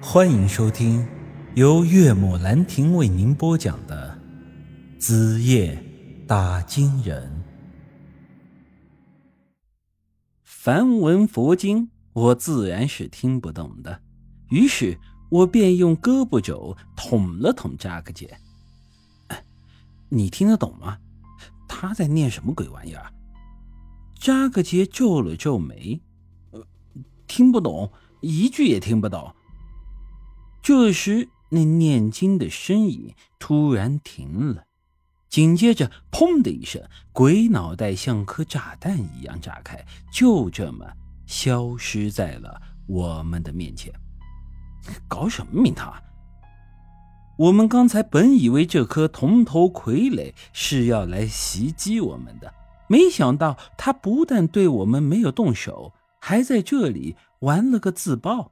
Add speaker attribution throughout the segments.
Speaker 1: 欢迎收听由岳母兰亭为您播讲的《子夜打金人》。梵文佛经，我自然是听不懂的，于是我便用胳膊肘捅了捅扎克杰。你听得懂吗？他在念什么鬼玩意儿？扎克杰皱了皱眉，呃，听不懂，一句也听不懂。这时，那念经的身影突然停了，紧接着“砰”的一声，鬼脑袋像颗炸弹一样炸开，就这么消失在了我们的面前。搞什么名堂啊？我们刚才本以为这颗铜头傀儡是要来袭击我们的，没想到他不但对我们没有动手，还在这里玩了个自爆。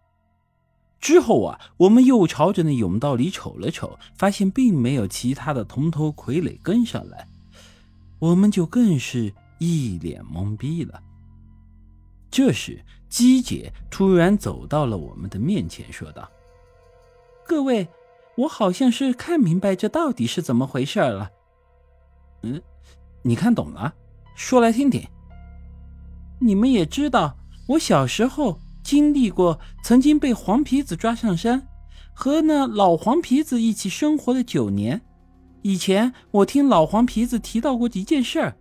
Speaker 1: 之后啊，我们又朝着那甬道里瞅了瞅，发现并没有其他的铜头傀儡跟上来，我们就更是一脸懵逼了。这时，姬姐突然走到了我们的面前，说道：“各位，我好像是看明白这到底是怎么回事了。嗯，你看懂了？说来听听。你们也知道，我小时候……”经历过曾经被黄皮子抓上山，和那老黄皮子一起生活了九年。以前我听老黄皮子提到过一件事儿，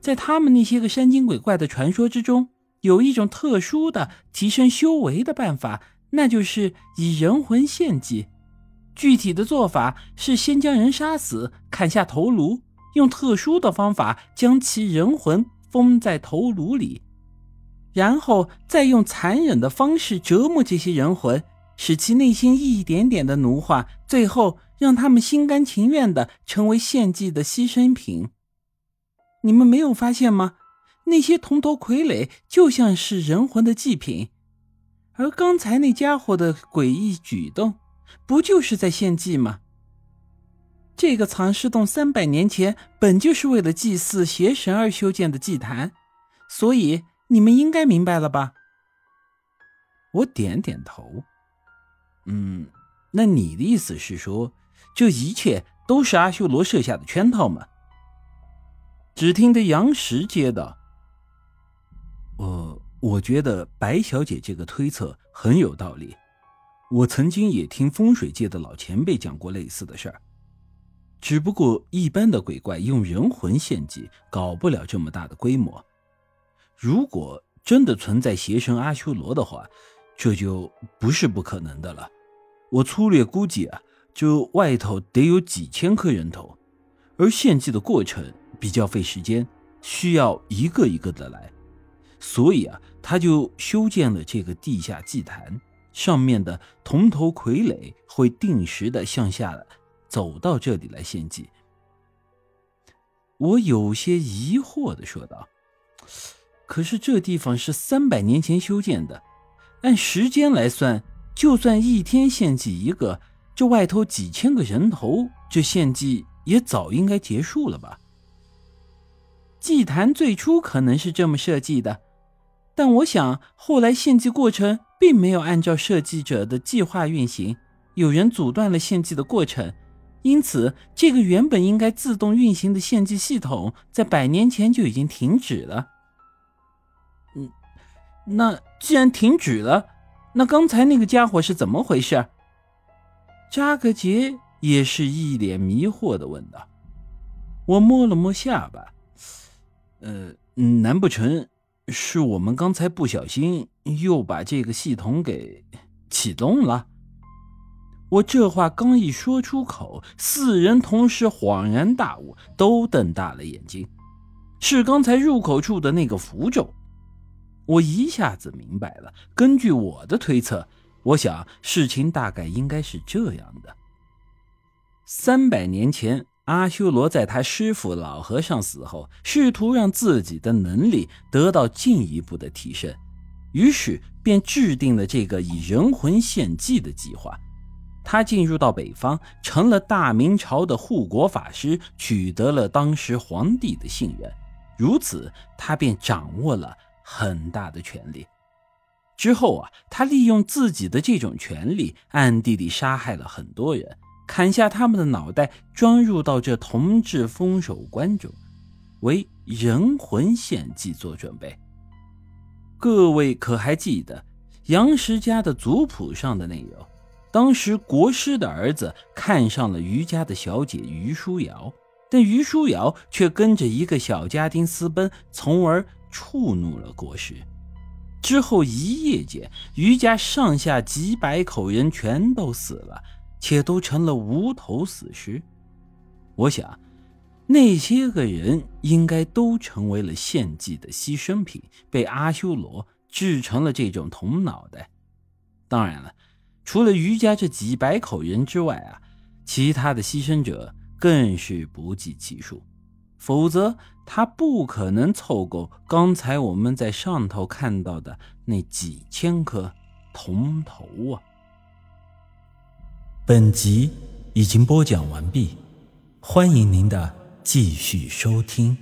Speaker 1: 在他们那些个山精鬼怪的传说之中，有一种特殊的提升修为的办法，那就是以人魂献祭。具体的做法是先将人杀死，砍下头颅，用特殊的方法将其人魂封在头颅里。然后再用残忍的方式折磨这些人魂，使其内心一点点的奴化，最后让他们心甘情愿的成为献祭的牺牲品。你们没有发现吗？那些铜头傀儡就像是人魂的祭品，而刚才那家伙的诡异举动，不就是在献祭吗？这个藏尸洞三百年前本就是为了祭祀邪神而修建的祭坛，所以。你们应该明白了吧？我点点头。嗯，那你的意思是说，这一切都是阿修罗设下的圈套吗？只听得杨石接道：“呃，我觉得白小姐这个推测很有道理。我曾经也听风水界的老前辈讲过类似的事儿，只不过一般的鬼怪用人魂献祭，搞不了这么大的规模。”如果真的存在邪神阿修罗的话，这就不是不可能的了。我粗略估计啊，这外头得有几千颗人头，而献祭的过程比较费时间，需要一个一个的来，所以啊，他就修建了这个地下祭坛，上面的铜头傀儡会定时的向下走到这里来献祭。我有些疑惑的说道。可是这地方是三百年前修建的，按时间来算，就算一天献祭一个，这外头几千个人头，这献祭也早应该结束了吧？祭坛最初可能是这么设计的，但我想后来献祭过程并没有按照设计者的计划运行，有人阻断了献祭的过程，因此这个原本应该自动运行的献祭系统在百年前就已经停止了。那既然停止了，那刚才那个家伙是怎么回事？扎克杰也是一脸迷惑的问道。我摸了摸下巴，呃，难不成是我们刚才不小心又把这个系统给启动了？我这话刚一说出口，四人同时恍然大悟，都瞪大了眼睛，是刚才入口处的那个符咒。我一下子明白了。根据我的推测，我想事情大概应该是这样的：三百年前，阿修罗在他师傅老和尚死后，试图让自己的能力得到进一步的提升，于是便制定了这个以人魂献祭的计划。他进入到北方，成了大明朝的护国法师，取得了当时皇帝的信任，如此，他便掌握了。很大的权力，之后啊，他利用自己的这种权利，暗地里杀害了很多人，砍下他们的脑袋，装入到这铜制封手棺中，为人魂献祭做准备。各位可还记得杨石家的族谱上的内容？当时国师的儿子看上了余家的小姐余书瑶，但余书瑶却跟着一个小家丁私奔，从而触怒了国师。之后一夜间，余家上下几百口人全都死了，且都成了无头死尸。我想，那些个人应该都成为了献祭的牺牲品，被阿修罗制成了这种铜脑袋。当然了，除了余家这几百口人之外啊，其他的牺牲者更是不计其数。否则，他不可能凑够刚才我们在上头看到的那几千颗铜头啊！
Speaker 2: 本集已经播讲完毕，欢迎您的继续收听。